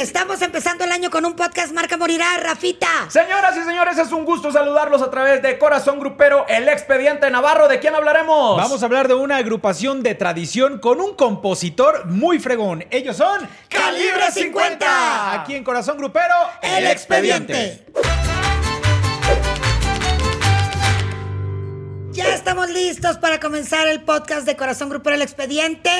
Estamos empezando el año con un podcast Marca Morirá, Rafita. Señoras y señores, es un gusto saludarlos a través de Corazón Grupero, el expediente Navarro. ¿De quién hablaremos? Vamos a hablar de una agrupación de tradición con un compositor muy fregón. Ellos son Calibre 50. Aquí en Corazón Grupero, El expediente. Ya estamos listos para comenzar el podcast de Corazón Grupero El Expediente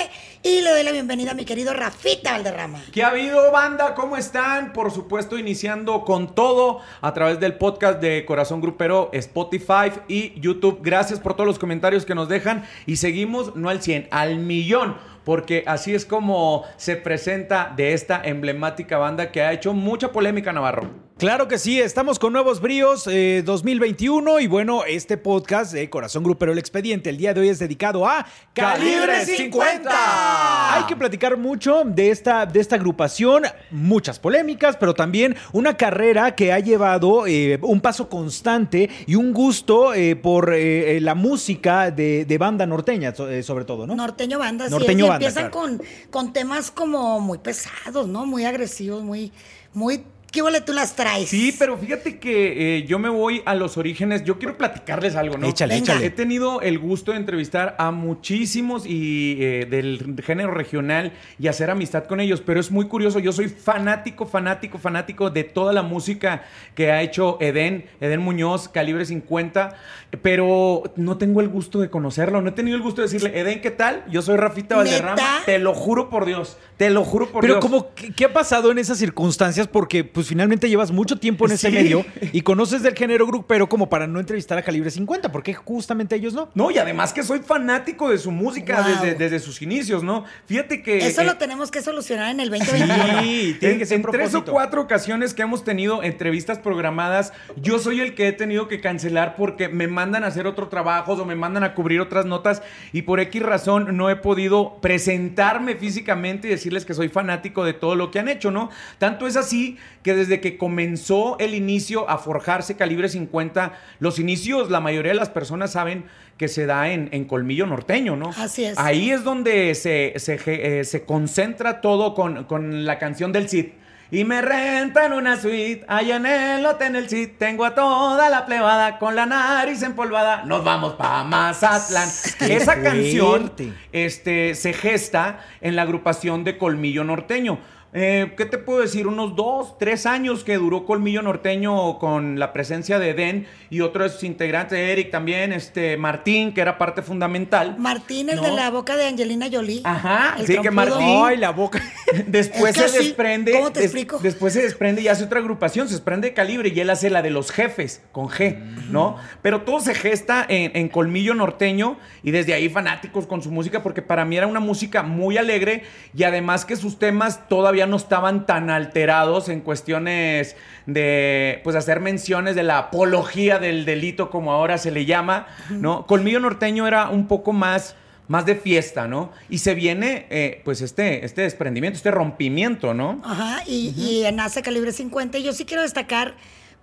y le doy la bienvenida a mi querido Rafita Valderrama. ¿Qué ha habido, banda? ¿Cómo están? Por supuesto, iniciando con todo a través del podcast de Corazón Grupero, Spotify y YouTube. Gracias por todos los comentarios que nos dejan y seguimos no al 100, al millón porque así es como se presenta de esta emblemática banda que ha hecho mucha polémica Navarro. Claro que sí, estamos con nuevos bríos eh, 2021 y bueno, este podcast de Corazón Grupero El Expediente el día de hoy es dedicado a ¡Calibre 50! Hay que platicar mucho de esta, de esta agrupación, muchas polémicas, pero también una carrera que ha llevado eh, un paso constante y un gusto eh, por eh, la música de, de banda norteña, so- eh, sobre todo, ¿no? Norteño Banda, sí, Norteño y Banda, empiezan claro. con, con temas como muy pesados, ¿no? Muy agresivos, muy, muy... ¿Qué vole tú las traes? Sí, pero fíjate que eh, yo me voy a los orígenes. Yo quiero platicarles algo, ¿no? Échale, Venga. échale. He tenido el gusto de entrevistar a muchísimos y eh, del género regional y hacer amistad con ellos, pero es muy curioso. Yo soy fanático, fanático, fanático de toda la música que ha hecho Eden, Eden Muñoz, Calibre 50, pero no tengo el gusto de conocerlo. No he tenido el gusto de decirle, Eden, ¿qué tal? Yo soy Rafita Valderrama. ¿Neta? Te lo juro por Dios. Te lo juro por Pero Dios. como, ¿qué, qué ha pasado en esas circunstancias? Porque pues finalmente llevas mucho tiempo en ese medio y conoces del género grupero como para no entrevistar a Calibre 50, porque justamente ellos no. No, y además que soy fanático de su música Wow. desde, desde sus inicios, ¿no? Fíjate que... Eso eh, lo tenemos que solucionar en el 2021. Sí, tiene en, que ser en tres o cuatro ocasiones que hemos tenido entrevistas programadas, yo soy el que he tenido que cancelar porque me mandan a hacer otro trabajo o me mandan a cubrir otras notas y por X razón no he podido presentarme físicamente y decirles que soy fanático de todo lo que han hecho, ¿no? Tanto es así que desde que comenzó el inicio a forjarse Calibre 50, los inicios, la mayoría de las personas saben que se da en, en Colmillo Norteño, ¿no? Así es. Ahí es donde se, se, eh, se concentra todo con, con la canción del Cid. Y me rentan una suite allá en el hotel en el Cid. Tengo a toda la plebada con la nariz empolvada. Nos vamos pa' Mazatlán. Qué Esa canción este, se gesta en la agrupación de Colmillo Norteño. Eh, ¿Qué te puedo decir? Unos dos, tres años que duró Colmillo Norteño con la presencia de Den y otros integrantes, Eric también, este, Martín, que era parte fundamental. Martín, el No. de la boca de Angelina Jolie. Ajá, El sí, que trompudo. Martín- Ay, la boca. Después Es que se así, desprende. ¿cómo te des- explico? Después se desprende y hace otra agrupación, se desprende de calibre y él hace la de los jefes, con G, ¿no? Pero todo se gesta en, en Colmillo Norteño y desde ahí fanáticos con su música, porque para mí era una música muy alegre y además que sus temas todavía no estaban tan alterados en cuestiones de, pues, hacer menciones de la apología del delito, como ahora se le llama, ¿no? Colmillo Norteño era un poco más más de fiesta, ¿no? Y se viene, eh, pues, este, este desprendimiento, este rompimiento, ¿no? Ajá, y, y nace Calibre 50. Y yo sí quiero destacar,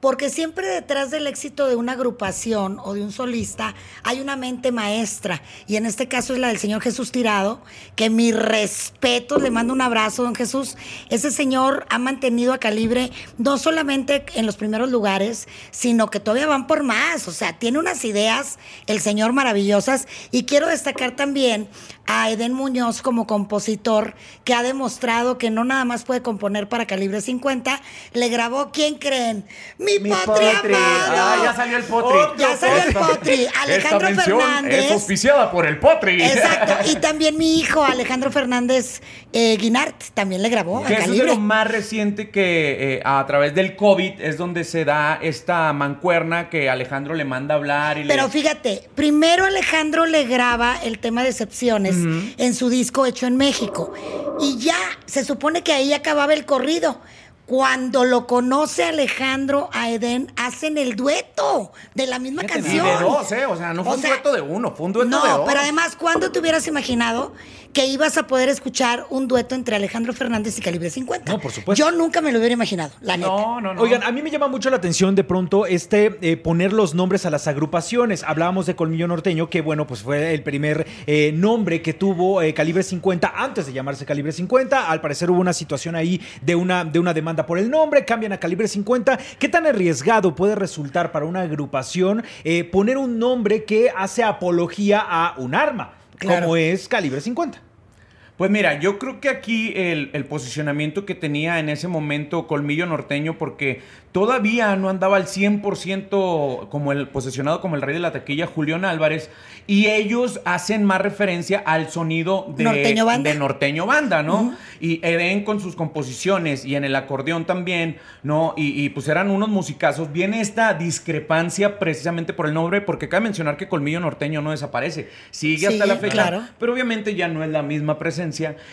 porque siempre detrás del éxito de una agrupación o de un solista hay una mente maestra. Y en este caso es la del señor Jesús Tirado, que mi respeto, le mando un abrazo, don Jesús. Ese señor ha mantenido a Calibre no solamente en los primeros lugares, sino que todavía van por más. O sea, tiene unas ideas, el señor maravillosas. Y quiero destacar también a Eden Muñoz como compositor, que ha demostrado que no nada más puede componer para Calibre 50, le grabó, ¿quién creen? ¡Mi, Mi potri! Ah, ya salió el potri. Ya salió el potri. Alejandro Esta Fernández. es auspiciada por el potri. Exacto. Y también mi hijo, Alejandro Fernández eh, Guinart, también le grabó a Que es de lo más reciente que eh, a través del COVID es donde se da esta mancuerna que Alejandro le manda a hablar y Pero le... fíjate, primero Alejandro le graba el tema de excepciones en su disco hecho en México. Y ya se supone que ahí acababa el corrido. Cuando lo conoce Alejandro a Eden, hacen el dueto de la misma Fíjate, canción. Y de dos, ¿eh? O sea, no fue O un sea, dueto de uno, fue un dueto no, de dos. pero además, ¿cuándo te hubieras imaginado que ibas a poder escuchar un dueto entre Alejandro Fernández y Calibre 50. No, por supuesto. Yo nunca me lo hubiera imaginado, la neta. No, no, no. Oigan, a mí me llama mucho la atención de pronto este eh, poner los nombres a las agrupaciones. Hablábamos de Colmillo Norteño, que bueno, pues fue el primer eh, nombre que tuvo eh, Calibre 50 antes de llamarse Calibre 50. Al parecer hubo una situación ahí de una, de una demanda por el nombre, cambian a Calibre 50. ¿Qué tan arriesgado puede resultar para una agrupación eh, poner un nombre que hace apología a un arma, Claro. como es Calibre 50? Pues mira, yo creo que aquí el, el posicionamiento que tenía en ese momento Colmillo Norteño, porque todavía no andaba al 100% como el posicionado como el rey de la taquilla, Julián Álvarez, y ellos hacen más referencia al sonido de Norteño Banda. de Norteño Banda, ¿no? Y Eden con sus composiciones y en el acordeón también, ¿no? Y, y, pues eran unos musicazos. Viene esta discrepancia precisamente por el nombre, porque cabe mencionar que Colmillo Norteño no desaparece, sigue hasta la fecha, claro. pero obviamente ya no es la misma presencia.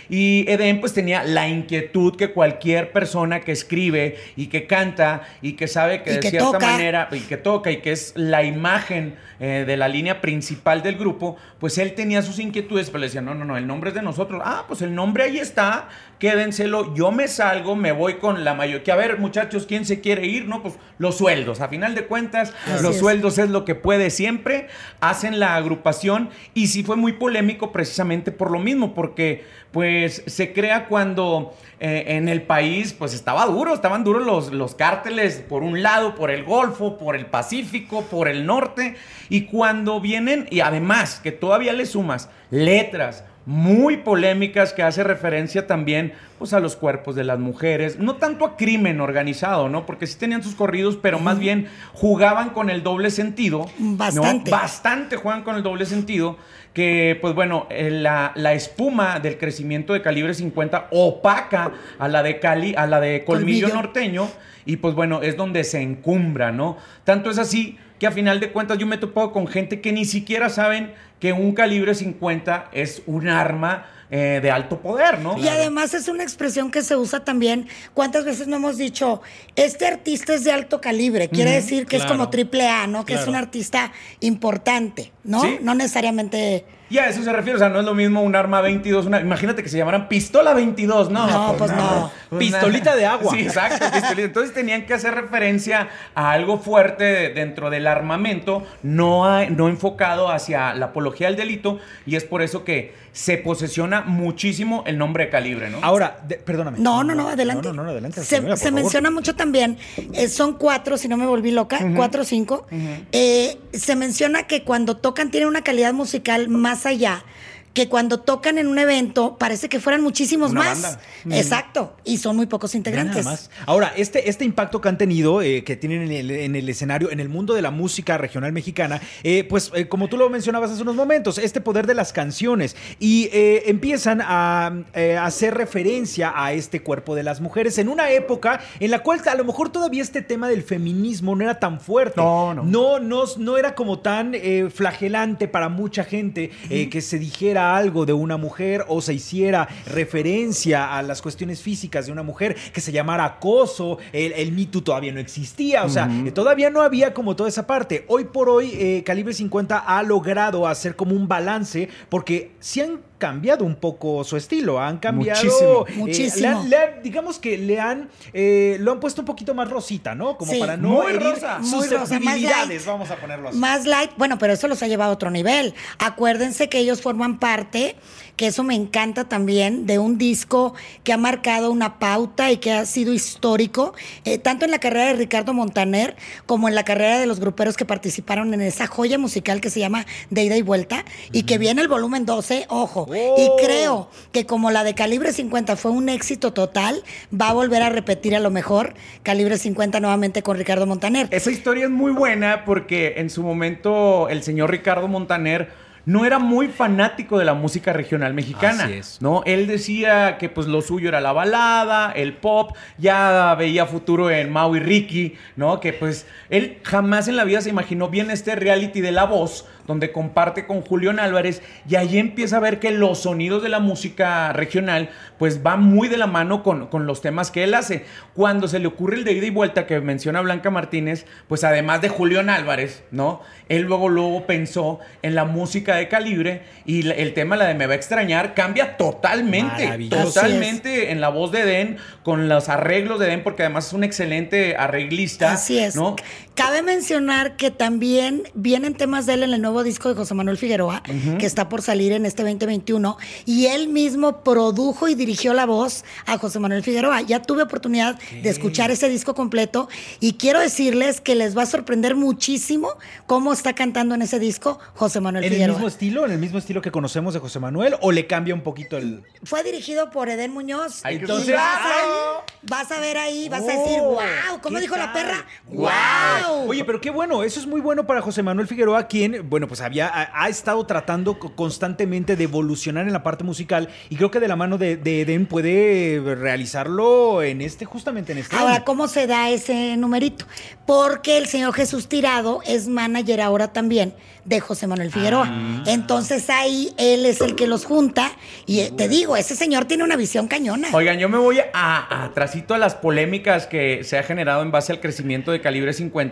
Y Eden pues tenía la inquietud que cualquier persona que escribe y que canta y que sabe que Y de que cierta toca. manera y que toca y que es la imagen eh, de la línea principal del grupo, pues él tenía sus inquietudes, pero le decía, no, no, no, el nombre es de nosotros. Ah, pues el nombre ahí está, quédenselo, yo me salgo, me voy con la mayor. Que a ver, muchachos, ¿quién se quiere ir? No, pues los sueldos. A final de cuentas, Así los es. sueldos es lo que puede siempre. Hacen la agrupación y sí fue muy polémico precisamente por lo mismo, porque pues se crea cuando eh, en el país pues estaba duro, estaban duros los, los cárteles por un lado, por el Golfo, por el Pacífico, por el norte, y cuando vienen, y además que todavía le sumas letras, muy polémicas que hace referencia también pues a los cuerpos de las mujeres, no tanto a crimen organizado, ¿no? Porque sí tenían sus corridos, pero más bien jugaban con el doble sentido. ¿no? Bastante. Bastante juegan con el doble sentido, que pues bueno, eh, la, la espuma del crecimiento de calibre 50 opaca a la de Cali, a la de colmillo, Colmillo. norteño, y pues bueno, es donde se encumbra, ¿no? Tanto es así que a final de cuentas yo me he topado con gente que ni siquiera saben que un calibre 50 es un arma eh, de alto poder, ¿no? Y además es una expresión que se usa también. ¿Cuántas veces no hemos dicho, este artista es de alto calibre? Quiere decir que es como triple A, ¿no? Que es un artista importante, ¿no? Sí. No necesariamente. Y a eso se refiere, o sea, no es lo mismo un arma 22, una, imagínate que se llamaran pistola 22, no. No, pues no. Pistolita de agua. Sí, exacto, pistolita. Entonces tenían que hacer referencia a algo fuerte de- dentro del armamento, no, a- no enfocado hacia la apología del delito, y es por eso que se posesiona muchísimo el nombre de calibre, ¿no? Ahora, de- perdóname. No, no, no, adelante. No, no, no, adelante. Se, menciona mucho también, eh, son cuatro, si no me volví loca, cuatro o cinco. Eh, se menciona que cuando tocan tienen una calidad musical más allá, que cuando tocan en un evento parece que fueran muchísimos Una más. banda. Exacto, y son muy pocos integrantes. nada más. Ahora, este, este impacto que han tenido, eh, que tienen en el, en el escenario, en el mundo de la música regional mexicana, eh, pues eh, como tú lo mencionabas hace unos momentos, este poder de las canciones y eh, empiezan a eh, hacer referencia a este cuerpo de las mujeres en una época en la cual a lo mejor todavía este tema del feminismo no era tan fuerte. No, no. No, no, no era como tan eh, flagelante para mucha gente eh, que se dijera algo de una mujer o se hiciera referencia a las cuestiones físicas de una mujer, que se llamara acoso, el, el Me Too todavía no existía, o sea, todavía no había como toda esa parte. Hoy por hoy, eh, Calibre 50 ha logrado hacer como un balance porque sí han cambiado un poco su estilo, han cambiado... Muchísimo. eh, Muchísimo. le han- le han- digamos que le han, eh, lo han puesto un poquito más rosita, ¿no? Como Sí, para no muy herir rosa. Muy rosa, más susceptibilidades, light. vamos a ponerlo así. Más light, bueno, pero eso los ha llevado a otro nivel. Acuérdense que ellos forman parte, que eso me encanta también, de un disco que ha marcado una pauta y que ha sido histórico, eh, tanto en la carrera de Ricardo Montaner como en la carrera de los gruperos que participaron en esa joya musical que se llama De Ida y Vuelta, y que viene el volumen 12, ojo. Oh. Y creo que como la de Calibre 50 fue un éxito total, va a volver a repetir a lo mejor Calibre 50 nuevamente con Ricardo Montaner. Esa historia es muy buena porque en su momento el señor Ricardo Montaner no era muy fanático de la música regional mexicana, Así es. ¿no? Él decía que pues lo suyo era la balada, el pop, ya veía futuro en Mau y Ricky, ¿no? Que pues él jamás en la vida se imaginó bien este reality de La Voz, donde comparte con Julián Álvarez y allí empieza a ver que los sonidos de la música regional pues va muy de la mano con, con los temas que él hace. Cuando se le ocurre el de ida y vuelta que menciona Blanca Martínez, pues además de Julián Álvarez, ¿no? Él luego, luego pensó en la música de calibre y la- el tema, la de Me va a extrañar, cambia totalmente, totalmente en la voz de Den, con los arreglos de Den, porque además es un excelente arreglista. Así es. ¿no? Cabe mencionar que también vienen temas de él en el nuevo disco de José Manuel Figueroa, que está por salir en este 2021, y él mismo produjo y dirigió la voz a José Manuel Figueroa. Ya tuve oportunidad de escuchar ese disco completo y quiero decirles que les va a sorprender muchísimo cómo está cantando en ese disco José Manuel ¿En el Figueroa. mismo estilo? ¿En el mismo estilo que conocemos de José Manuel? ¿O le cambia un poquito el...? Fue dirigido por Eden Muñoz. Hay que y vas, a, vas a ver ahí, vas a decir, Oh, wow, ¿cómo ¿qué dijo la perra? Wow. ¡Wow! Oye, pero qué bueno, eso es muy bueno para José Manuel Figueroa, quien, bueno, pues había, ha, ha estado tratando co- constantemente de evolucionar en la parte musical y creo que de la mano de, de Eden puede realizarlo en este, justamente en este Ahora, año. ¿cómo se da ese numerito? Porque el señor Jesús Tirado es manager ahora también de José Manuel Figueroa. Ah. Entonces ahí él es el que los junta y eh, te digo, ese señor tiene una visión cañona. Oigan, yo me voy a, a atrasito a las polémicas que se ha generado en base al crecimiento de calibre 50,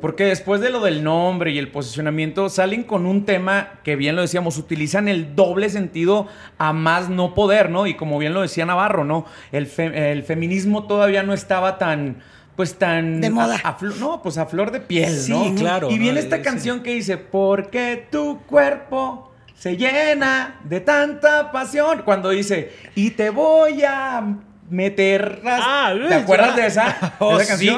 porque después de lo del nombre y el posicionamiento, salen con un tema que bien lo decíamos, utilizan el doble sentido a más no poder, ¿no? Y como bien lo decía Navarro, ¿no? El, fe- el feminismo todavía no estaba tan pues tan De moda. a- a flo- no, pues a flor de piel, Sí, ¿no? claro, Y ¿no? viene esta canción que dice, porque tu cuerpo se llena de tanta pasión. Cuando dice, y te voy a meter... ras-". Ah, ¿Te acuerdas ya. de esa, Oh, esa sí.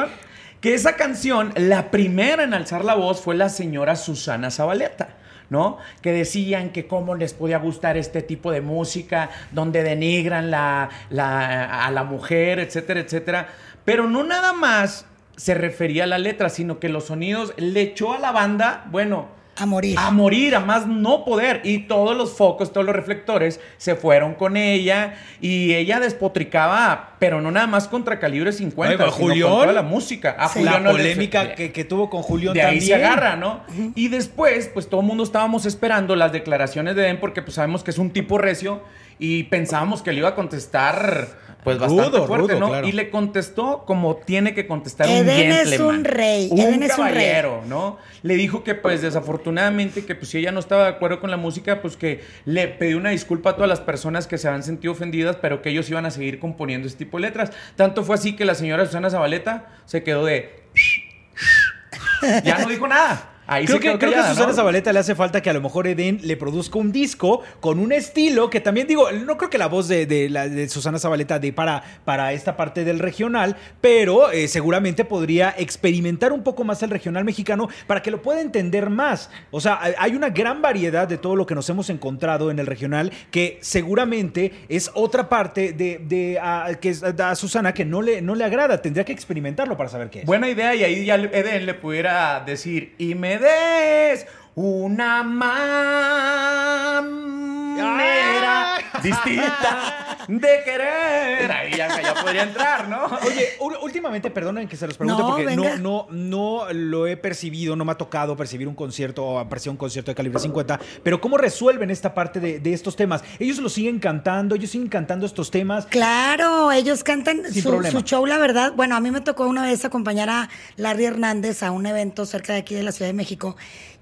Que esa canción, la primera en alzar la voz fue la señora Susana Zabaleta. ¿No? Que decían que cómo les podía gustar este tipo de música, donde denigran a la mujer, etcétera, etcétera. Pero no nada más se refería a la letra, sino que los sonidos le echó a la banda, bueno, A morir. a morir, a más no poder. Y todos los focos, todos los reflectores se fueron con ella. Y ella despotricaba, pero no nada más contra calibre 50, Oiga, sino Julián. con toda la música. A Sí. Julián la no polémica que, que tuvo con Julián de ahí se agarra, ¿no? Y después, pues todo el mundo estábamos esperando las declaraciones de Den porque pues sabemos que es un tipo recio y pensábamos que le iba a contestar pues bastante Rudo, fuerte, rudo, ¿no? claro. Y le contestó como tiene que contestar Eden un es gentleman. un rey, Un Eden es un rey. caballero, ¿no? Le dijo que pues desafortunadamente que pues si ella no estaba de acuerdo con la música, pues que le pidió una disculpa a todas las personas que se habían sentido ofendidas, pero que ellos iban a seguir componiendo este tipo de letras. Tanto fue así que la señora Susana Zabaleta se quedó de ya no dijo nada. Ahí Creo que, creo que a Susana ¿no? Zabaleta le hace falta que a lo mejor Eden le produzca un disco con un estilo que también digo, no creo que la voz de, de de Susana Zabaleta dé para, para esta parte del regional, pero eh, seguramente podría experimentar un poco más el regional mexicano para que lo pueda entender más. O sea, hay- una gran variedad de todo lo que nos hemos encontrado en el regional que seguramente es otra parte de, de, a, que a Susana que no le, no le agrada. Tendría que experimentarlo para saber qué es. Buena idea y ahí ya Eden le pudiera decir y me des una manera distinta de querer. Ahí ya, ya podría entrar, ¿no? Oye, últimamente, perdonen que se los pregunte No, porque venga. no, no, no lo he percibido, no me ha tocado percibir un concierto o apreciar un concierto de calibre 50, pero ¿cómo resuelven esta parte de, de estos temas? Ellos lo siguen cantando, ellos siguen cantando estos temas. Claro, ellos cantan Sin su, problema. su show, la verdad. Bueno, a mí me tocó una vez acompañar a Larry Hernández a un evento cerca de aquí de la Ciudad de México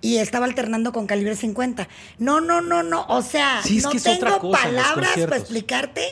y estaba alternando con calibre 50. No, no, no, no. O sea, Sí, es no que es tengo otra cosa, los palabras para explicarte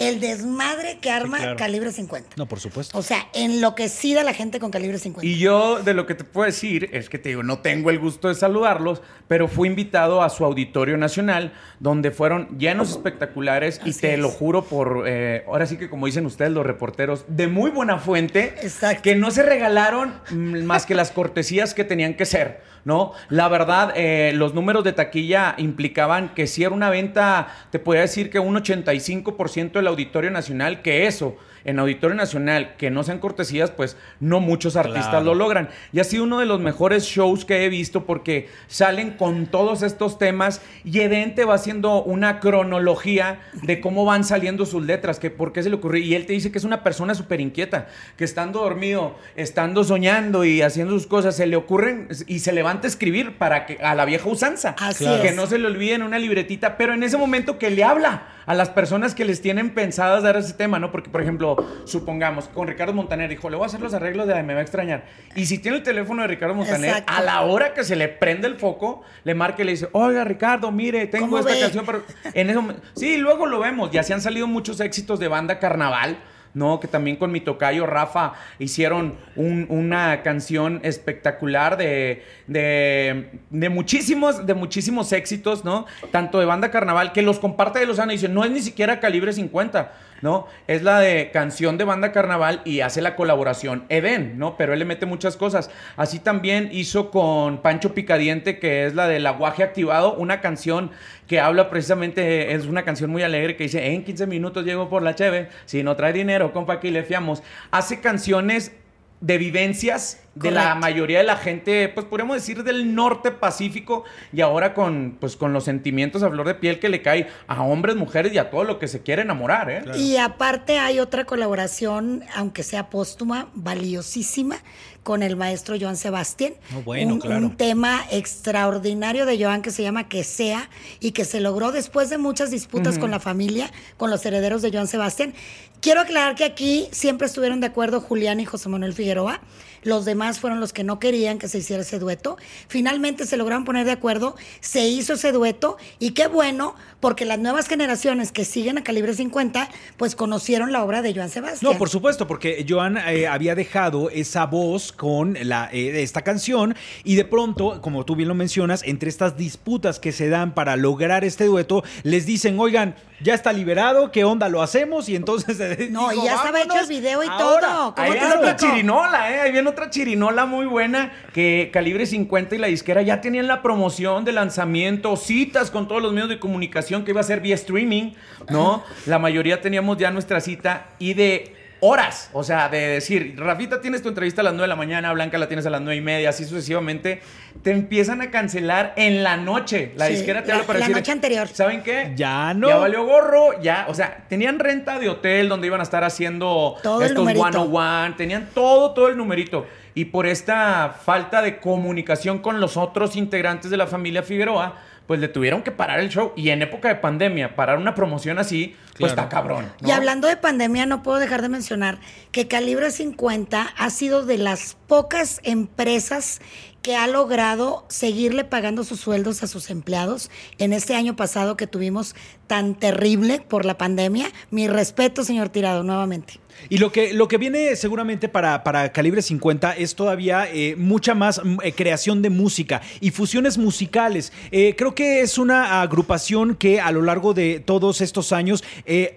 el desmadre que arma claro. calibre 50. No, por supuesto. O sea, enloquecida la gente con calibre 50. Y yo de lo que te puedo decir es que te digo, no tengo el gusto de saludarlos, pero fui invitado a su auditorio nacional, donde fueron llenos espectaculares y te es. lo juro por, eh, ahora sí que como dicen ustedes los reporteros, de muy buena fuente, Exacto. que no se regalaron mm, más que las cortesías que tenían que ser, ¿no? La verdad, eh, los números de taquilla implicaban que si era una venta, te podría decir que un 85% del auditorio nacional, que eso en Auditorio Nacional que no sean cortesías, pues no muchos artistas Claro. lo logran. Y ha sido uno de los mejores shows que he visto porque salen con todos estos temas y Eden te va haciendo una cronología de cómo van saliendo sus letras, que por qué se le ocurrió. Y él te dice que es una persona súper inquieta, que estando dormido, estando soñando y haciendo sus cosas, se le ocurren y se levanta a escribir para que a la vieja usanza. Así Que es. no se le olvide en una libretita, pero en ese momento que le habla a las personas que les tienen pensadas dar ese tema, ¿no? Porque, por ejemplo, supongamos, con Ricardo Montaner dijo, le voy a hacer los arreglos de la Me va a extrañar. Y si tiene el teléfono de Ricardo Montaner, Exacto. a la hora que se le prende el foco, le marca y le dice, oiga, Ricardo, mire, tengo ¿Cómo esta ve? canción, pero en momento... Sí, luego lo vemos. Ya se han salido muchos éxitos de banda carnaval. ¿no? Que también con mi tocayo Rafa hicieron un- una canción espectacular de, de, de muchísimos, de muchísimos éxitos, ¿no? Tanto de banda carnaval, que los comparte de Lozano y dice, no es ni siquiera calibre 50, ¿no? Es la de canción de banda carnaval y hace la colaboración Eden, ¿no? Pero él le mete muchas cosas. Así también hizo con Pancho Picadiente, que es la del aguaje activado, una canción que habla precisamente, es una canción muy alegre que dice, en 15 minutos llego por la cheve, si no trae dinero, compa, aquí le fiamos. Hace canciones de vivencias de la mayoría de la gente, pues podríamos decir del norte pacífico y ahora con, pues, con los sentimientos a flor de piel que le cae a hombres, mujeres y a todo lo que se quiere enamorar, ¿eh? Y aparte hay otra colaboración, aunque sea póstuma, valiosísima, con el maestro Joan Sebastián. Oh, bueno, un, claro. un tema extraordinario de Joan que se llama Que sea y que se logró después de muchas disputas con la familia, con los herederos de Joan Sebastián. Quiero aclarar que aquí siempre estuvieron de acuerdo Julián y José Manuel Figueroa. Los demás fueron los que no querían que se hiciera ese dueto. Finalmente se lograron poner de acuerdo, se hizo ese dueto y qué bueno, porque las nuevas generaciones que siguen a Calibre 50, pues conocieron la obra de Joan Sebastián. No, por supuesto, porque Joan eh, había dejado esa voz con la, eh, esta canción y de pronto, como tú bien lo mencionas, entre estas disputas que se dan para lograr este dueto, les dicen, oigan, ya está liberado, ¿qué onda lo hacemos? Y entonces... eh, No, dijo, y ya estaba hecho el "Vámonos video y ahora". todo. ¿Cómo Ahí viene otra chirinola, ¿eh? Ahí viene otra chirinola muy buena que Calibre 50 y la disquera ya tenían la promoción de lanzamiento, citas con todos los medios de comunicación que iba a ser vía streaming, ¿no? La mayoría teníamos ya nuestra cita y de horas, o sea, de decir, Rafita, tienes tu entrevista a las 9 de la mañana, Blanca la tienes a las 9 y media, así sucesivamente, te empiezan a cancelar en la noche. La Sí, disquera te la- habla para la decir, noche anterior. ¿saben qué? Ya no. Ya valió gorro, ya, o sea, tenían renta de hotel donde iban a estar haciendo Todo el estos numerito. 101, tenían todo, todo el numerito. Y por esta falta de comunicación con los otros integrantes de la familia Figueroa, pues le tuvieron que parar el show. Y en época de pandemia, parar una promoción así, pues Claro. está cabrón. ¿no? Y hablando de pandemia, no puedo dejar de mencionar que Calibre 50 ha sido de las pocas empresas que ha logrado seguirle pagando sus sueldos a sus empleados en este año pasado que tuvimos tan terrible por la pandemia. Mi respeto, señor Tirado, nuevamente. Y lo que, lo que viene seguramente para, para Calibre 50 es todavía eh, mucha más mm, eh, creación de música y fusiones musicales. Eh, creo que es una agrupación que a lo largo de todos estos años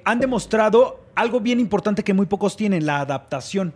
han demostrado algo bien importante que muy pocos tienen, la adaptación.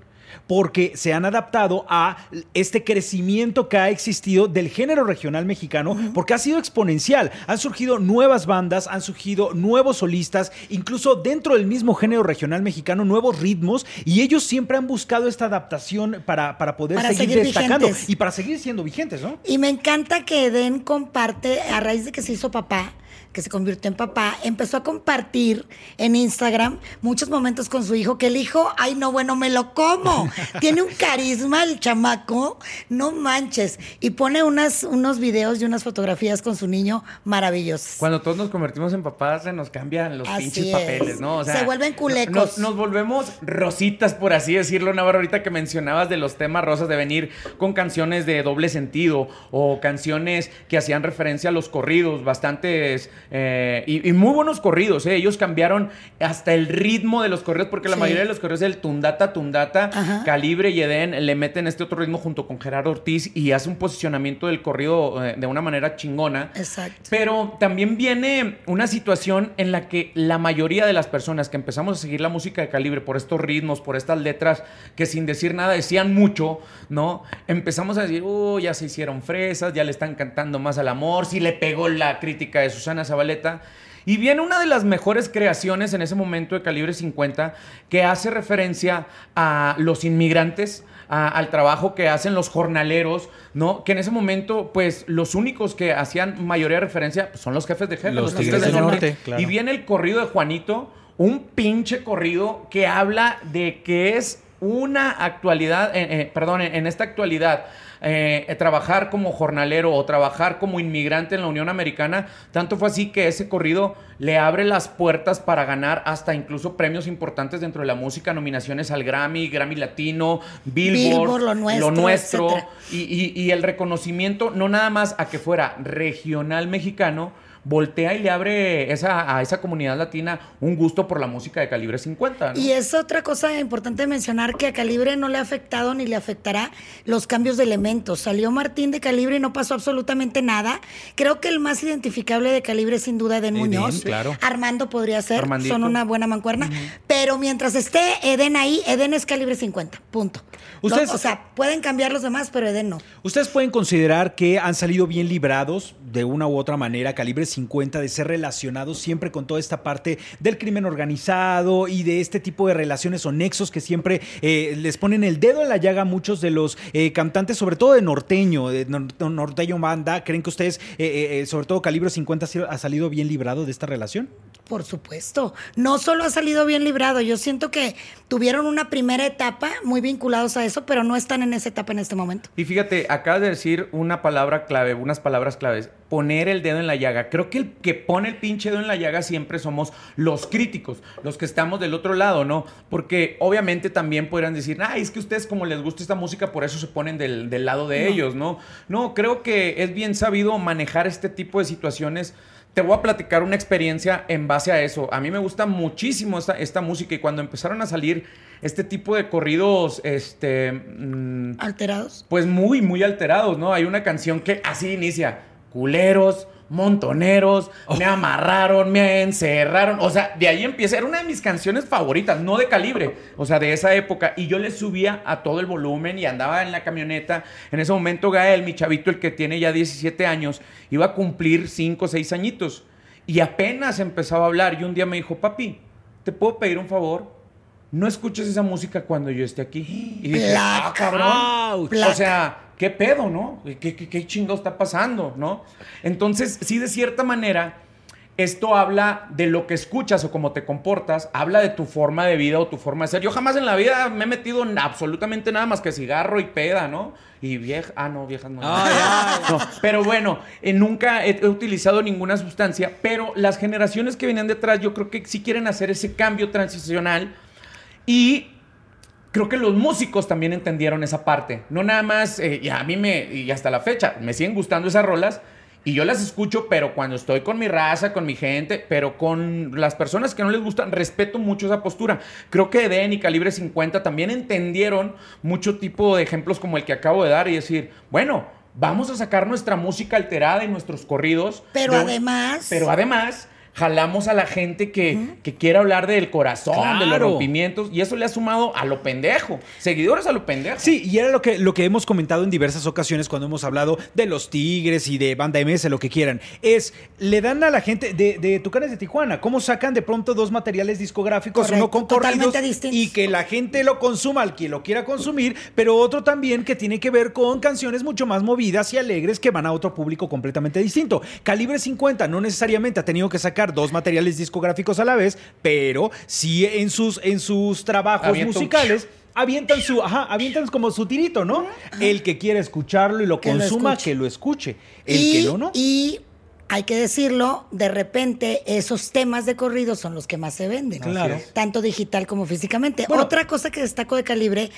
Porque se han adaptado a este crecimiento que ha existido del género regional mexicano, porque ha sido exponencial. Han surgido nuevas bandas, han surgido nuevos solistas, incluso dentro del mismo género regional mexicano, nuevos ritmos, y ellos siempre han buscado esta adaptación para, para poder Para seguir, seguir destacando vigentes. y para seguir siendo vigentes, ¿no? Y me encanta que Eden comparte, a raíz de que se hizo papá, que se convirtió en papá, empezó a compartir en Instagram muchos momentos con su hijo, que el hijo, ay no, bueno, me lo como. Tiene un carisma el chamaco, no manches. Y pone unas, unos videos y unas fotografías con su niño maravillosas. Cuando todos nos convertimos en papás, se nos cambian los Así pinches es. papeles, ¿no? O sea, Se vuelven culecos. Nos, nos volvemos rositas, por así decirlo, Navarro. Ahorita que mencionabas de los temas rosas, de venir con canciones de doble sentido o canciones que hacían referencia a los corridos, bastantes eh, y, y muy buenos corridos, ¿eh? Ellos cambiaron hasta el ritmo de los corridos, porque la Sí. mayoría de los corridos es el tundata, tundata, Ajá. Calibre y Eden le meten este otro ritmo junto con Gerardo Ortiz y hace un posicionamiento del corrido eh, de una manera chingona. Exacto. Pero también viene una situación en la que la mayoría de las personas que empezamos a seguir la música de calibre por estos ritmos, por estas letras que sin decir nada decían mucho, ¿no? Empezamos a decir, oh, ya se hicieron fresas, ya le están cantando más al amor, sí le pegó la crítica de Susana Zabaleta. Y viene una de las mejores creaciones en ese momento de calibre 50 que hace referencia a los inmigrantes, a- al trabajo que hacen los jornaleros, ¿no? Que en ese momento, pues, los únicos que hacían mayoría de referencia pues, son los jefes de Los jefes Tigres del Norte, claro. Y viene el corrido de Juanito, un pinche corrido que habla de que es una actualidad, eh, eh, perdón, en esta actualidad, eh, trabajar como jornalero o trabajar como inmigrante en la Unión Americana, tanto fue así que ese corrido le abre las puertas para ganar hasta incluso premios importantes dentro de la música, nominaciones al Grammy, Grammy Latino, Billboard, Billboard, Lo Nuestro, nuestro, etcétera. y, y- y el reconocimiento, no nada más a que fuera regional mexicano, voltea y le abre esa, a esa comunidad latina un gusto por la música de calibre 50. ¿no? Y es otra cosa importante mencionar que a Calibre no le ha afectado ni le afectará los cambios de elementos. Salió Martín de Calibre y no pasó absolutamente nada. Creo que el más identificable de Calibre es sin duda Eden Eden, Muñoz. claro. Armando podría ser, Armandito. son una buena mancuerna. Pero mientras esté Eden ahí, Eden es Calibre 50, punto. Ustedes- No, o sea, pueden cambiar los demás, pero Eden no. ¿Ustedes pueden considerar que han salido bien librados de una u otra manera, calibre 50, de ser relacionados siempre con toda esta parte del crimen organizado y de este tipo de relaciones o nexos que siempre eh, les ponen el dedo en la llaga a muchos de los eh, cantantes, sobre todo de norteño, de nor- norteño banda? ¿Creen que ustedes, eh, sobre todo calibre 50, ha sido- ha salido bien librado de esta relación? Por supuesto. No solo ha salido bien librado, yo siento que tuvieron una primera etapa muy vinculados a eso, pero no están en esa etapa en este momento. Y fíjate, acabas de decir una palabra clave, unas palabras claves. Poner el dedo en la llaga. Creo que el que pone el pinche dedo en la llaga siempre somos los críticos, los que estamos del otro lado, ¿no? Porque obviamente también podrían decir, ay, es que ustedes como les gusta esta música, por eso se ponen del, del lado de ellos, ¿no? No, creo que es bien sabido manejar este tipo de situaciones. Te voy a platicar una experiencia en base a eso. A mí me gusta muchísimo esta, esta música y cuando empezaron a salir este tipo de corridos, este... mm, ¿Alterados? pues muy, muy alterados, ¿no? Hay una canción que así inicia, culeros, montoneros, me amarraron, me encerraron, o sea, de ahí empieza, era una de mis canciones favoritas, no de calibre, o sea, de esa época, y yo le subía a todo el volumen y andaba en la camioneta, en ese momento Gael, mi chavito, el que tiene ya 17 años, iba a cumplir 5 o 6 añitos, y apenas empezaba a hablar, y un día me dijo, papi, ¿te puedo pedir un favor? No escuches esa música cuando yo esté aquí. Y dije, ah, cabrón. O sea, ¿qué pedo, no? ¿Qué, qué, qué chingo está pasando, no? Entonces, sí, de cierta manera, esto habla de lo que escuchas o cómo te comportas, habla de tu forma de vida o tu forma de ser. Yo jamás en la vida me he metido en absolutamente nada más que cigarro y peda, ¿no? Y vieja, ah, no, viejas no. No, pero bueno, eh, nunca he, he utilizado ninguna sustancia, pero las generaciones que vienen detrás yo creo que sí quieren hacer ese cambio transicional y creo que los músicos también entendieron esa parte. No nada más, eh, y a mí me, y hasta la fecha, me siguen gustando esas rolas. Y yo las escucho, pero cuando estoy con mi raza, con mi gente, pero con las personas que no les gustan, respeto mucho esa postura. Creo que Eden y Calibre 50 también entendieron mucho tipo de ejemplos como el que acabo de dar y decir, bueno, vamos a sacar nuestra música alterada y nuestros corridos. Pero de- además- Pero además jalamos a la gente que, que quiere hablar del corazón, de los rompimientos, y eso le ha sumado a lo pendejo. Seguidores a lo pendejo. Sí, y era lo que, lo que hemos comentado en diversas ocasiones cuando hemos hablado de los Tigres y de Banda MS, lo que quieran. Es, le dan a la gente de, de Tucanes de Tijuana, cómo sacan de pronto dos materiales discográficos, Correcto, uno con totalmente corridos distintos. y que la gente lo consuma, al que lo quiera consumir, pero otro también que tiene que ver con canciones mucho más movidas y alegres que van a otro público completamente distinto. Calibre 50 no necesariamente ha tenido que sacar dos materiales discográficos a la vez, pero sí en sus, en sus trabajos musicales avientan su, ajá, avientan como su tirito, ¿no? El que quiera escucharlo y lo Que consuma, que lo escuche. El y, que no, no. y hay que decirlo, de repente esos temas de corrido son los que más se venden. Claro. Tanto digital como físicamente. Bueno. Otra cosa que destaco de Calibre,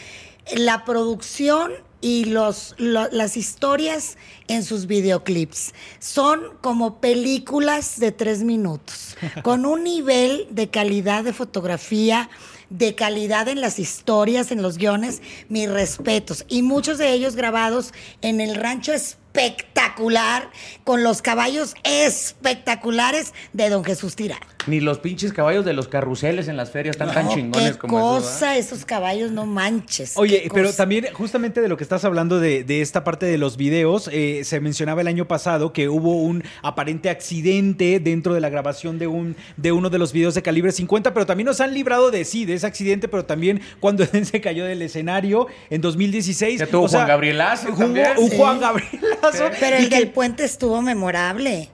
la producción y los, lo- las historias en sus videoclips son como películas de tres minutos, con un nivel de calidad de fotografía, de calidad en las historias, en los guiones, mis respetos. Y muchos de ellos grabados en el rancho espectacular con los caballos espectaculares de don Jesús Tirado. Ni los pinches caballos de los carruseles en las ferias están tan chingones qué como esos, cosa, esos caballos, no manches. Oye, pero cosa. también justamente de lo que estás hablando de, de esta parte de los videos, eh, se mencionaba el año pasado que hubo un aparente accidente dentro de la grabación de, un, de uno de los videos de calibre 50, pero también nos han librado de sí, de ese accidente, pero también cuando Eden se cayó del escenario en 2016. Que tuvo o sea, Juan Gabrielazo hubo también. Un Sí. Juan Gabrielazo. Pero el que- del puente estuvo memorable.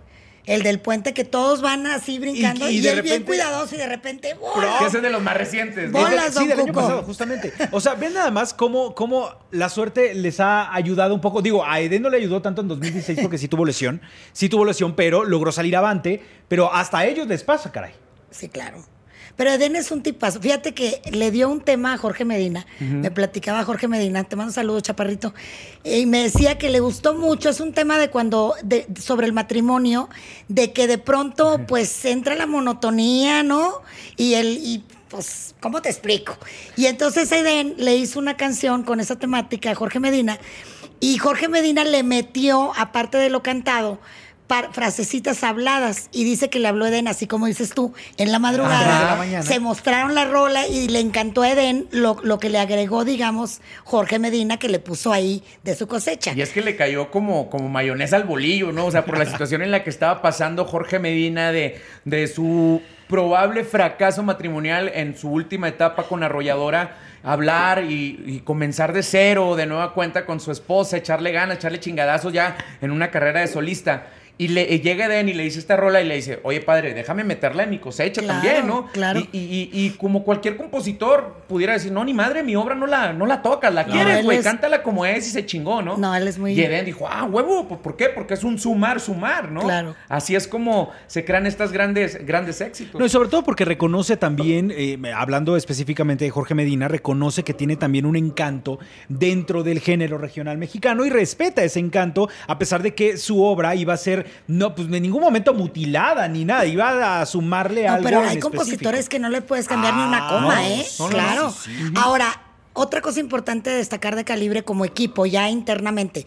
El del puente que todos van así brincando Y- y, y de él bien repente- cuidadoso y de repente Que ¡bolas! ese es de los más recientes. ¿no? Bolas, Sí, don del año pasado, justamente. O sea, ven nada más cómo, cómo la suerte les ha ayudado un poco. Digo, a Eden no le ayudó tanto en 2016 porque sí tuvo lesión. Sí tuvo lesión, pero logró salir avante. Pero hasta a ellos les pasa, caray. Sí, claro. Pero Eden es un tipazo. Fíjate que le dio un tema a Jorge Medina. Me platicaba Jorge Medina, te mando un saludo, chaparrito. Y me decía que le gustó mucho. Es un tema de cuando, de, sobre el matrimonio, de que de pronto, pues, entra la monotonía, ¿no? Y el, y pues, ¿cómo te explico? Y entonces Eden le hizo una canción con esa temática a Jorge Medina. Y Jorge Medina le metió, aparte de lo cantado, par- frasecitas habladas y dice que le habló Eden, así como dices tú, en la madrugada. Ajá. la mañana. Se mostraron la rola y le encantó a Eden lo, lo que le agregó, digamos, Jorge Medina, que le puso ahí de su cosecha. Y es que le cayó como, como mayonesa al bolillo, ¿no? O sea, por la situación en la que estaba pasando Jorge Medina de, de su probable fracaso matrimonial en su última etapa con Arrolladora, hablar y, y comenzar de cero, de nueva cuenta con su esposa, echarle ganas, echarle chingadazos ya en una carrera de solista. Y, le, y llega Eden y le dice esta rola y le dice, oye padre, déjame meterla en mi cosecha Claro, también, ¿no? claro. Y, y- y- y como cualquier compositor pudiera decir, no, ni madre, mi obra no la, no la tocas, la No, quieres, güey, es- cántala como es y se chingó, ¿no? No, él es muy- Y Eden dijo, ah, huevo, ¿por por qué? Porque es un sumar, sumar, ¿no? Claro. Así es como se crean estas grandes, grandes éxitos. No, y sobre todo porque reconoce también, eh, hablando específicamente de Jorge Medina, reconoce que tiene también un encanto dentro del género regional mexicano y respeta ese encanto, a pesar de que su obra iba a ser, no, pues en ningún momento mutilada ni nada, iba a sumarle No, algo. pero en hay específico. compositores que no le puedes cambiar ni Ah, una coma, no, ¿eh? no, no, claro. sí, sí. Ahora, otra cosa importante de destacar de calibre como equipo, ya internamente.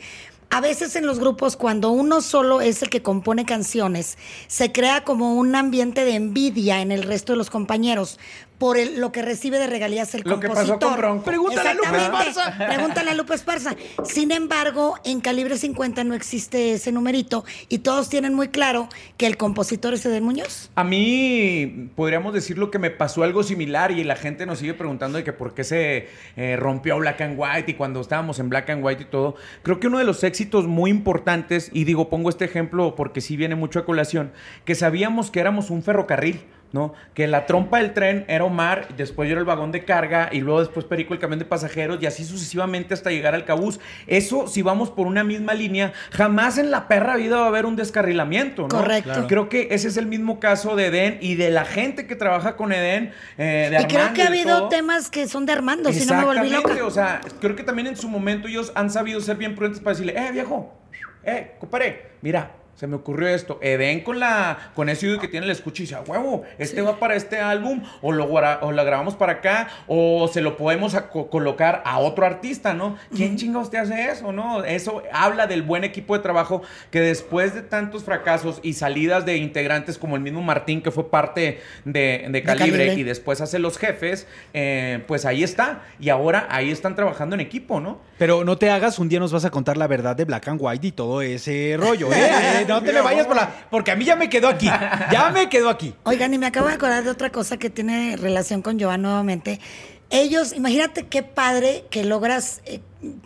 A veces en los grupos, cuando uno solo es el que compone canciones, se crea como un ambiente de envidia en el resto de los compañeros por el- lo que recibe de regalías el Lo que pasó compositor. con. Pregúntale a Lupe. Esparza. Pregúntale a Lupe Esparza. Sin embargo, en calibre 50 no existe ese numerito y todos tienen muy claro que el compositor es Eden Muñoz. A mí podríamos decir lo que me pasó algo similar y la gente nos sigue preguntando de que por qué se eh, rompió Black and White y cuando estábamos en Black and White y todo. Creo que uno de los éxitos muy importantes, y digo, pongo este ejemplo porque sí viene mucho a colación, que sabíamos que éramos un ferrocarril. ¿No? Que la trompa del tren era Omar, después yo era el vagón de carga y luego después Perico el camión de pasajeros y así sucesivamente hasta llegar al cabús. Eso, si vamos por una misma línea, jamás en la perra vida va a haber un descarrilamiento, ¿no? Correcto. Claro. Creo que ese es el mismo caso de Eden y de la gente que trabaja con Eden, eh, de Y creo que ha habido todo. temas que son de Armando, si no me volví Exactamente, loca. O sea, creo que también en su momento ellos han sabido ser bien prudentes para decirle, eh, viejo, eh, compadre, mira. Se me ocurrió esto. Eden con la con ese que tiene el escucha y dice, "A huevo, este va para este álbum, o lo, o lo grabamos para acá, o se lo podemos a- co- colocar a otro artista, ¿no? ¿Quién chinga usted hace eso, no? Eso habla del buen equipo de trabajo que después de tantos fracasos y salidas de integrantes como el mismo Martín, que fue parte de, de Calibre, Calibre. y después hace los jefes, eh, pues ahí está. Y ahora ahí están trabajando en equipo, ¿no? Pero no te hagas, un día nos vas a contar la verdad de Black and White y todo ese rollo, ¿eh? No te me vayas por la... Porque a mí ya me quedó aquí, ya me quedó aquí. Oigan, y me acabo de acordar de otra cosa que tiene relación con Joan nuevamente. Ellos, imagínate qué padre que logras eh,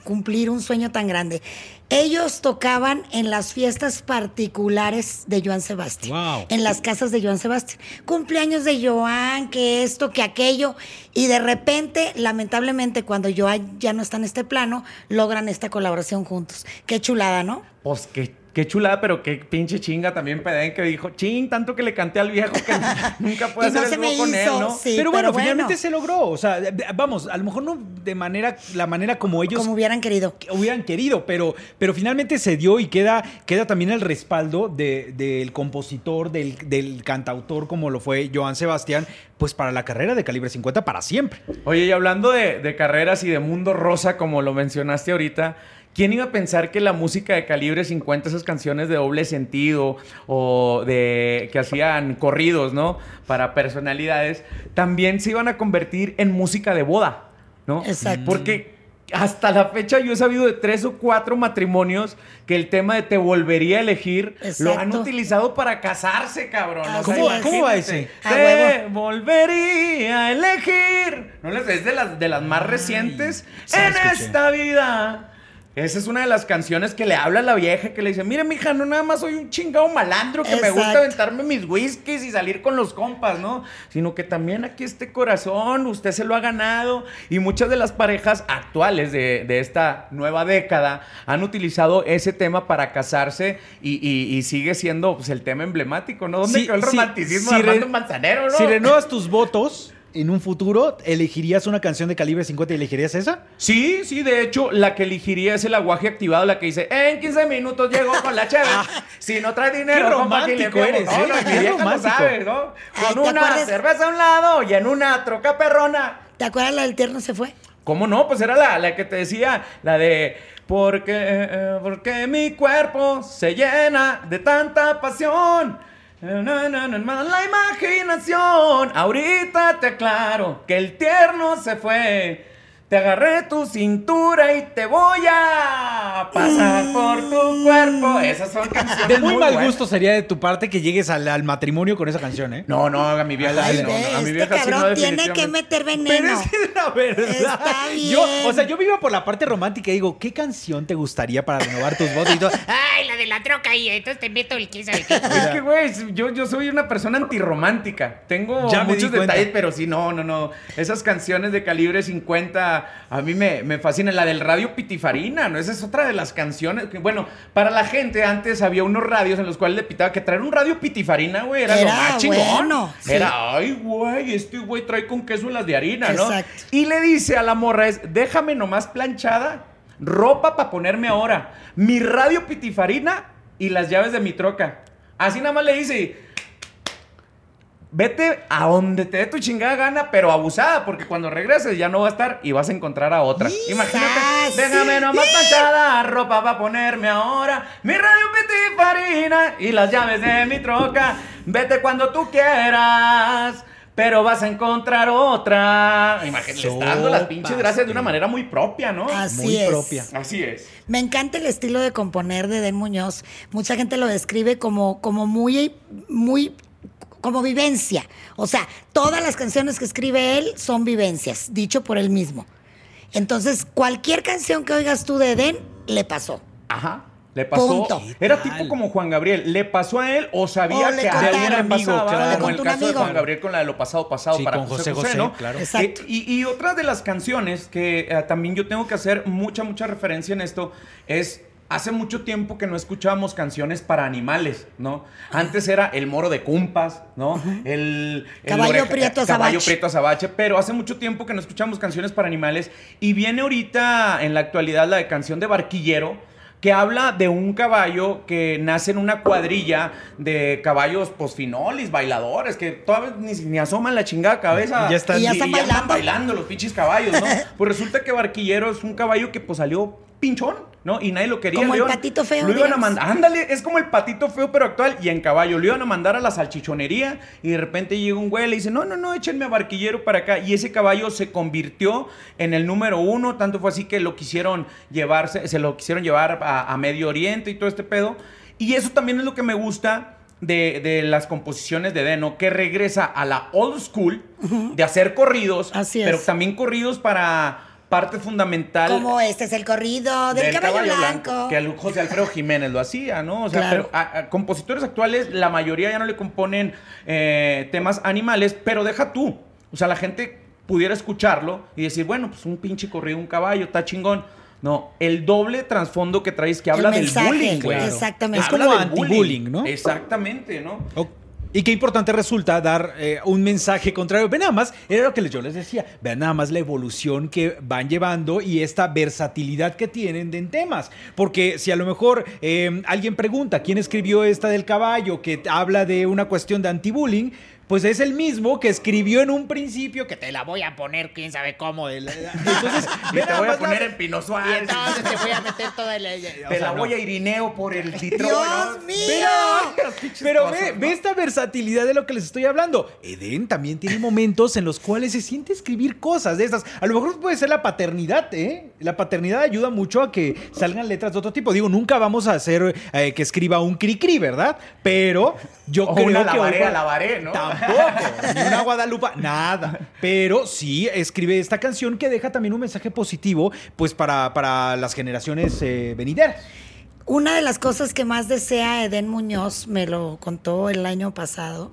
cumplir un sueño tan grande. Ellos tocaban en las fiestas particulares de Joan Sebastián. Wow. En las casas de Joan Sebastián. Cumpleaños de Joan, que esto, que aquello. Y de repente, lamentablemente, cuando Joan ya no está en este plano, logran esta colaboración juntos. Qué chulada, ¿no? Pues qué, qué chulada, pero qué pinche chinga también Pedén que dijo, ching, tanto que le canté al viejo que nunca no hacer se el dúo con él, ¿no? sí. pero bueno, pero bueno. finalmente se logró. O sea, vamos, a lo mejor no de manera, la manera como ellos Como hubieran querido. que hubieran querido, pero, pero finalmente se dio y queda, queda también el respaldo de- del compositor, del, del cantautor, como lo fue Joan Sebastián, pues para la carrera de calibre 50 para siempre. Oye, y hablando de, de carreras y de mundo rosa, como lo mencionaste ahorita, ¿Quién iba a pensar que la música de calibre 50, esas canciones de doble sentido o de que hacían corridos, ¿no? Para personalidades, también se iban a convertir en música de boda, ¿no? Exacto. Porque hasta la fecha yo he sabido de tres o cuatro matrimonios que el tema de te volvería a elegir lo han utilizado para casarse, cabrón. ¿Cómo va- cómo ese? Te volvería a elegir. No les es de las de las más recientes en escuché. esta vida. Esa es una de las canciones que le habla a la vieja que le dice, mire, mija, no nada más soy un chingado malandro que me gusta aventarme mis whiskies y salir con los compas, ¿no? Sino que también aquí este corazón, usted se lo ha ganado. Y muchas de las parejas actuales de, de esta nueva década han utilizado ese tema para casarse y, y- y sigue siendo pues, el tema emblemático, ¿no? ¿Dónde Sí, quedó el romanticismo sí, de Armando re- Manzanero, no? Si renuevas tus votos en un futuro, ¿elegirías una canción de calibre 50 y elegirías esa? Sí, sí, de hecho, la que elegiría es el aguaje activado, la que dice, en 15 minutos llego con la cheve. si no trae dinero, Qué romántico pego". eres, No, ¿eh? Con ¿te una acuerdas? cerveza a un lado y en una troca perrona. ¿Te acuerdas la del tierno se fue? ¿Cómo no? Pues era la, la que te decía, la de porque, eh, porque mi cuerpo se llena de tanta pasión. Na, na, na, na, La imaginación. Ahorita te aclaro que el tierno se fue. Te agarré tu cintura y te voy a pasar por tu cuerpo. Esas son canciones. De muy, mal buenas. gusto sería de tu parte que llegues al, al matrimonio con esa canción, ¿eh? No, no, a mi vieja. Ay, no, no, a mi este vieja sí no, cabrón tiene que meter Pero veneno. es que es la verdad. Está bien. Yo, o sea, yo vivo por la parte romántica y digo, ¿qué canción te gustaría para renovar tus votos? Y todo, Ay, la de la troca ahí, entonces te meto el quién sabe qué. Es que, güey, yo, yo soy una persona antirromántica. Tengo Ya muchos detalles, pero sí, no, no, no. Esas canciones de calibre 50 a mí me, me fascinan. La del radio Pitifarina, ¿no? Esa es otra de las canciones. que, bueno, para la gente antes había unos radios en los cuales le pitaba que traer un radio Pitifarina, güey, era, lo más chingón. bueno, sí. Era, ay, güey, este güey trae con queso las de harina, ¿no? Exacto. Y le dice a la morra es, déjame nomás planchada, ropa para ponerme ahora, mi radio pitifarina y las llaves de mi troca. Así nada más le dice, vete a donde te dé tu chingada gana, pero abusada, porque cuando regreses ya no va a estar y vas a encontrar a otra. Imagínate, déjame nomás planchada, ropa para ponerme ahora, mi radio pitifarina y las llaves de mi troca. Vete cuando tú quieras. Pero vas a encontrar otra. Imagínate, le está dando las pinches gracias de una manera muy propia, ¿no? Así Muy es. propia. Así es. Me encanta el estilo de componer de Den Muñoz. Mucha gente lo describe como, como muy, muy, como vivencia. O sea, todas las canciones que escribe él son vivencias, dicho por él mismo. Entonces, cualquier canción que oigas tú de Den, le pasó. Ajá. Le pasó. Punto. Era tipo como Juan Gabriel. Le pasó a él o sabía O le que a contaron. algún De algún amigo, pasaba, claro. Como el caso de amigo. Juan Gabriel con la de lo pasado pasado Sí, para con José José José, José, ¿no? claro. Exacto. Eh, y, y otra de las canciones que eh, también yo tengo que hacer mucha, mucha referencia en esto es. Hace mucho tiempo que no escuchábamos canciones para animales, ¿no? Antes era el moro de cumpas, ¿no? El, el Caballo prieto Caballo prieto azabache, pero hace mucho tiempo que no escuchamos canciones para animales y viene ahorita en la actualidad la de canción de Barquillero que habla de un caballo que nace en una cuadrilla de caballos posfinolis, bailadores, que todavía ni, ni asoman la chingada cabeza. Ya están- Y ya están bailando. bailando los pinches caballos, ¿no? Pues resulta que Barquillero es un caballo que pues salió pinchón, ¿no? Y nadie lo quería. Como el patito feo, Lo iban a mandar, ándale, es como el patito feo pero actual y en caballo. Lo iban a mandar a la salchichonería y de repente llega un güey y le dice, no, no, no, échenme a Barquillero para acá. Y ese caballo se convirtió en el número uno, tanto fue así que lo quisieron llevarse, se lo quisieron llevar a, a Medio Oriente y todo este pedo. Y eso también es lo que me gusta de, de las composiciones de Deno, que regresa a la old school de hacer corridos, Así es. pero también corridos para parte fundamental Como este es el corrido del, caballo, blanco. que al José Alfredo Jiménez lo hacía, ¿no? O sea, Claro. pero a, a compositores actuales, la mayoría ya no le componen eh, temas animales, pero deja tú. O sea, la gente pudiera escucharlo y decir, bueno, pues un pinche corrido, un caballo, está chingón. No, el doble trasfondo que traes que El habla del bullying, güey. claro. Exactamente. Es Habla como del anti-bullying, ¿no? Exactamente, ¿no? Ok. Y qué importante resulta dar eh, un mensaje contrario. Ve nada más, era lo que yo les decía, vean nada más la evolución que van llevando y esta versatilidad que tienen de en temas. Porque si a lo mejor eh, alguien pregunta quién escribió esta del caballo que habla de una cuestión de anti-bullying, pues es el mismo que escribió en un principio que te la voy a poner, quién sabe cómo. de la- Entonces, Y te voy a la- poner en Pino Y Suárez. entonces te voy a meter toda la... o Te sea, la no. voy a Irineo por el Detroit. ¡Dios mío! Pero ve, ve esta versatilidad de lo que les estoy hablando. Eden también tiene momentos en los cuales se siente escribir cosas de estas. A lo mejor puede ser la paternidad, ¿eh? La paternidad ayuda mucho a que salgan letras de otro tipo. Digo, nunca vamos a hacer eh, que escriba un cri-cri, ¿verdad? Pero yo O creo una que... lavaré, hoy- lavaré, ¿no? Tampoco, ni una Guadalupa, nada. Pero sí escribe esta canción que deja también un mensaje positivo, pues para, para las generaciones eh, venideras. Una de las cosas que más desea Eden Muñoz, me lo contó el año pasado,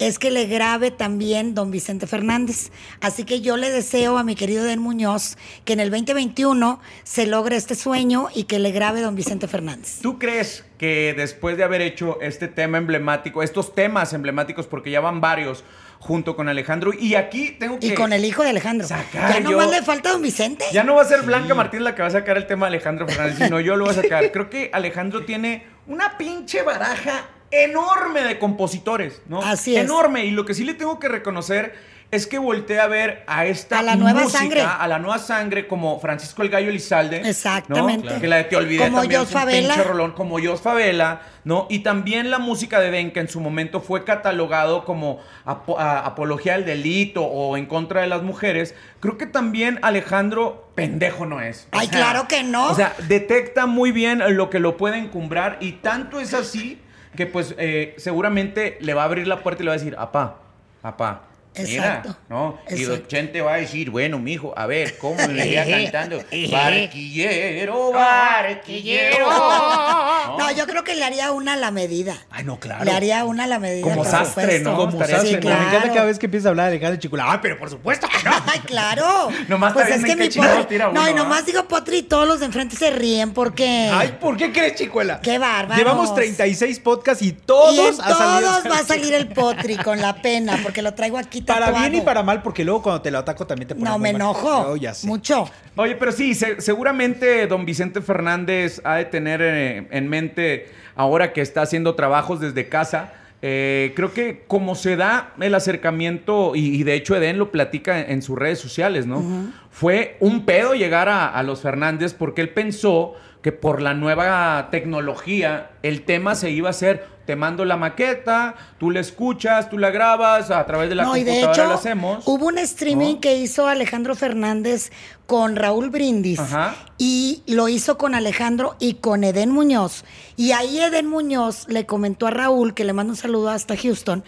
es que le grabe también don Vicente Fernández. Así que yo le deseo a mi querido Eden Muñoz que en el 2021 se logre este sueño y que le grabe don Vicente Fernández. ¿Tú crees que después de haber hecho este tema emblemático, estos temas emblemáticos, porque ya van varios, junto con Alejandro, y aquí tengo que... Y con el hijo de Alejandro. Sacar ya yo- nomás le falta don Vicente. Ya no va a ser Blanca Martín la que va a sacar el tema de Alejandro Fernández, sino yo lo voy a sacar. Creo que Alejandro tiene una pinche baraja enorme de compositores, ¿no? Así es. Enorme. Y lo que sí le tengo que reconocer es que volteé a ver a esta A la nueva música, sangre. a la nueva sangre, como Francisco el Gallo Elizalde. ¿no? Exactamente. Claro. Que la de Te Olvidé Como también Jos es un Favela. pinche rolón, como Jos Favela, ¿no? Y también la música de Den, que en su momento fue catalogado como apología al delito o en contra de las mujeres. Creo que también Alejandro pendejo no es. O Ay, claro que no. O sea, detecta muy bien lo que lo puede encumbrar y tanto es así que pues eh, seguramente le va a abrir la puerta y le va a decir, apá, apá. Mira, Exacto. ¿no? Y Exacto. Don Chente va a decir, bueno, mijo, a ver, ¿cómo me iría cantando? Barquillero, barquillero. No, yo creo que le haría una a la medida. Ay, no, claro. Le haría una a la medida. Como sastre. ¿no? Como sastre. Sí, chingón. Me encanta claro. cada vez que empieza a hablar de Alejandro Chicula. Ah, pero por supuesto que no. Ay, claro. Nomás pues es que mi potri. tira No, uno, y nomás ¿ah? digo potri y todos los de enfrente se ríen porque. Ay, ¿por qué crees, Chicuela? Qué bárbaros. Llevamos 36 podcasts y y todos en ha salido- todos va a salir el potri con la pena, porque lo traigo aquí Para bien y para mal, porque luego cuando te lo ataco también te pones No, muy me mal. enojo. Oh, ya sé. Mucho. Oye, pero sí, se- seguramente don Vicente Fernández ha de tener eh, en mente, ahora que está haciendo trabajos desde casa, eh, creo que como se da el acercamiento, y, y de hecho Eden lo platica en, en sus redes sociales, ¿no? Fue un pedo llegar a, a los Fernández porque él pensó que por la nueva tecnología el tema se iba a hacer, te mando la maqueta, tú la escuchas, tú la grabas, a través de la no, y de hecho, la hacemos. hubo un streaming ¿no? que hizo Alejandro Fernández con Raúl Brindis Ajá. y lo hizo con Alejandro y con Eden Muñoz. Y ahí Eden Muñoz le comentó a Raúl, que le mando un saludo hasta Houston,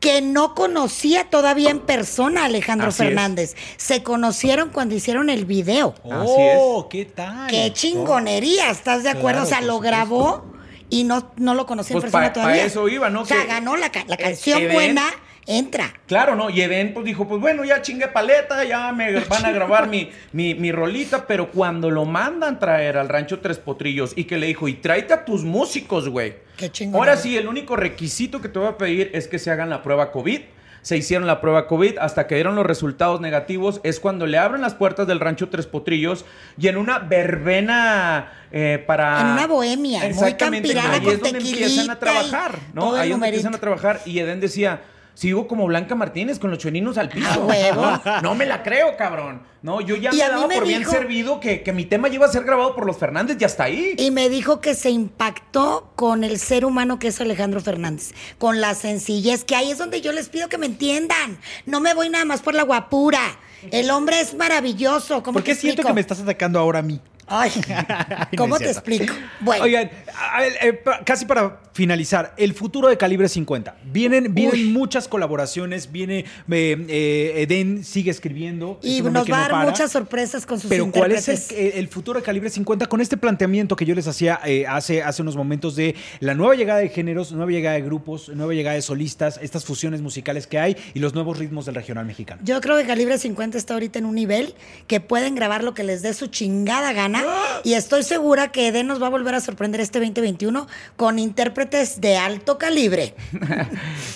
que no conocía todavía en persona a Alejandro Así es. Fernández. Se conocieron cuando hicieron el video. Oh, ¿qué tal? ¡Qué chingonería! ¿Estás de acuerdo? Claro, o sea, lo supuesto. grabó y no, no lo conocía en Pues persona pa- todavía. eso iba, ¿no? O sea, Que- ganó la, la canción buena, entra. Claro, ¿no? Y Eden pues dijo, pues bueno, ya chingue paleta, ya me van a grabar mi, mi, mi rolita, pero cuando lo mandan traer al rancho Tres Potrillos y que le dijo, y tráete a tus músicos, güey. Qué chingón. Ahora sí, el único requisito que te voy a pedir es que se hagan la prueba COVID. Se hicieron la prueba COVID hasta que dieron los resultados negativos. Es cuando le abren las puertas del rancho Tres Potrillos y en una verbena eh, para. En una bohemia, muy Exactamente. campirana, ahí es donde empiezan a trabajar, ¿no? Ahí es donde empiezan a trabajar. Y Eden decía. Sigo como Blanca Martínez con los chueninos al piso. A. No, no me la creo, cabrón. No, yo ya Y me a daba me por bien servido que, que mi tema iba a ser grabado por los Fernández y hasta ahí. Y me dijo que se impactó con el ser humano que es Alejandro Fernández, con la sencillez, que ahí es donde yo les pido que me entiendan. No me voy nada más por la guapura. El hombre es maravilloso. ¿Cómo ¿Por qué te siento explico? que me estás atacando ahora a mí? Ay, ¿cómo No te explico? Bueno, Oigan, a ver, eh, pa- casi para finalizar, el futuro de Calibre 50. Vienen, vienen Uy. muchas colaboraciones, viene eh, eh, Eden sigue escribiendo. es y nos va a no dar para. muchas sorpresas con sus Pero ¿cuál es el, futuro de Calibre 50 con este planteamiento que yo les hacía eh, hace, hace unos momentos de la nueva llegada de géneros, nueva llegada de grupos, nueva llegada de solistas, estas fusiones musicales que hay y los nuevos ritmos del regional mexicano? Yo creo que Calibre 50 está ahorita en un nivel que pueden grabar lo que les dé su chingada gana. Y estoy segura que Eden nos va a volver a sorprender este 2021 con intérpretes de alto calibre.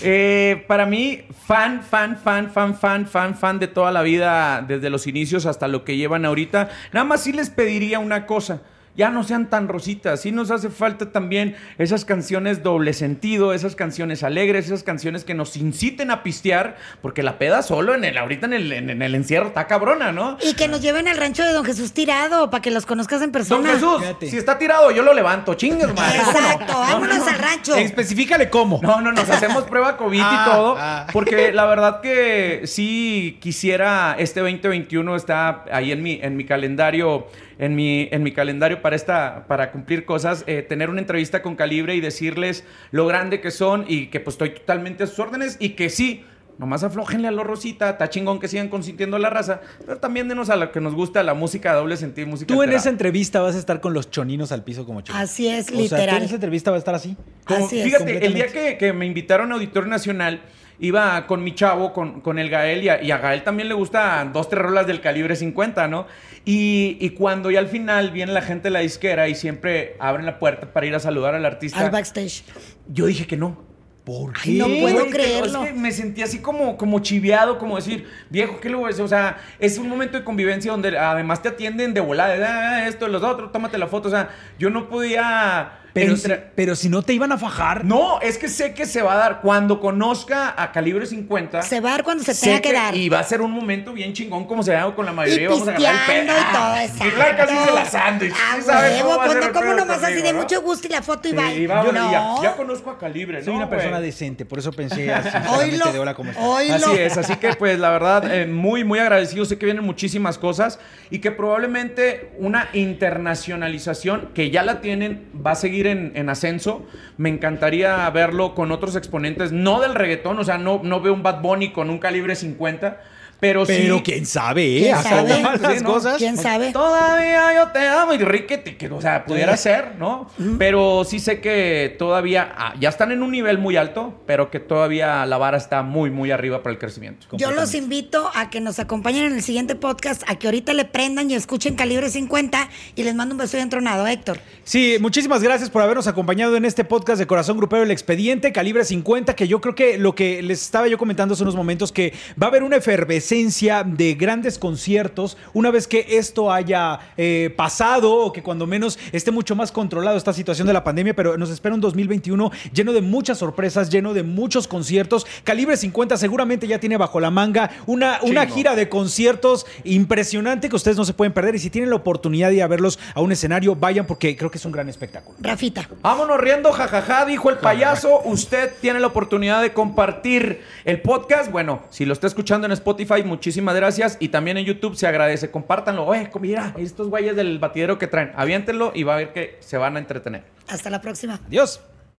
Eh, para mí, fan, fan, fan, fan, fan, fan, fan de toda la vida, desde los inicios hasta lo que llevan ahorita. Nada más sí les pediría una cosa. Ya no sean tan rositas. Sí nos hace falta también esas canciones doble sentido, esas canciones alegres, esas canciones que nos inciten a pistear, porque la peda solo en el, ahorita en el, en, en el encierro está cabrona, ¿no? Y que nos lleven al rancho de Don Jesús Tirado para que los conozcas en Don persona. Jesús, Fíjate. si está tirado, yo lo levanto, chingues, madre. ¿cómo no? Exacto, vámonos al rancho. Especifícale cómo. No, no, nos hacemos prueba COVID Ah, y todo. ah. Porque la verdad que sí quisiera este 2021 está ahí en mi, en mi calendario, en mi, en mi calendario para esta, para cumplir cosas, eh, tener una entrevista con Calibre y decirles lo grande que son y que pues estoy totalmente a sus órdenes y que sí. Nomás aflójenle a lo Rosita, está chingón que sigan consintiendo la raza, pero también denos a lo que nos gusta, la música doble sentido, música Tú en esa entrevista vas a estar con los choninos al piso como chicos. Así es, O sea, tú literal. en esa entrevista vas a estar así. Como- Así es, fíjate, el día que, que me invitaron a Auditorio Nacional, iba con mi chavo, con, con el Gael, y a, y a Gael también le gustan dos, tres rolas del calibre 50, ¿no? Y, y cuando ya al final viene la gente de la disquera y siempre abren la puerta para ir a saludar al artista, Al backstage. yo dije que no. ¿Por Ay, no puedo creerlo. Es que me sentí así como, como chiveado, como decir, viejo, ¿qué le voy a decir? O sea, es un momento de convivencia donde además te atienden de volada, de, "Ah, esto, los otros, tómate la foto. O sea, yo no podía. Pero, si, pero si no te iban a fajar. no, es que sé que se va a dar cuando conozca a calibre 50. Se va a dar cuando se tenga que dar. Y va a ser un momento bien chingón como se da con la Y mayoría. vamos a agarrar el pedo. y todo, Ah, exacto. Y claro, casi se la sándwich. Ah, ¿Sí sabes cómo pedo nomás así de mucho gusto y la foto y Sí, va. y va- no. y ya, ya conozco a calibre, Soy ¿no, una persona güey? decente, por eso pensé así. Solamente de hola, ¿cómo estás? oílo. Así es, así que pues la verdad, eh, muy, muy agradecido. Sé que vienen muchísimas cosas y que probablemente una internacionalización que ya la tienen va a seguir en, en ascenso. Me encantaría verlo con otros exponentes, no del reggaetón, o sea, no, no veo un Bad Bunny con un calibre 50, pero, Pero sí. quién sabe, ¿eh? ¿Quién sabe? las Sí, ¿no? cosas. ¿Quién sabe? Todavía yo te amo y riquete, que, o sea, pudiera ser, ¿no? Pero sí sé que todavía ah, ya están en un nivel muy alto, pero que todavía la vara está muy, muy arriba para el crecimiento. Yo los invito a que nos acompañen en el siguiente podcast, a que ahorita le prendan y escuchen Calibre 50 y les mando un beso y entronado, Héctor. Sí, muchísimas gracias por habernos acompañado en este podcast de Corazón Grupero El Expediente, calibre 50, que yo creo que lo que les estaba yo comentando hace unos momentos, que va a haber una efervescencia de grandes conciertos una vez que esto haya eh, pasado o que cuando menos esté mucho más controlado esta situación de la pandemia, pero nos espera un 2021 lleno de muchas sorpresas, lleno de muchos conciertos. Calibre 50 seguramente ya tiene bajo la manga una, una gira de conciertos impresionante que ustedes no se pueden perder y si tienen la oportunidad de ir a verlos a un escenario, vayan porque creo que es un gran espectáculo. Rafita. Vámonos riendo, jajaja, dijo el payaso. Usted tiene la oportunidad de compartir el podcast. Bueno, si lo está escuchando en Spotify, muchísimas gracias. Y también en YouTube se agradece. Compártanlo. Oye, mira, estos güeyes del batidero que traen. Aviéntenlo y va a ver que se van a entretener. Hasta la próxima. Adiós.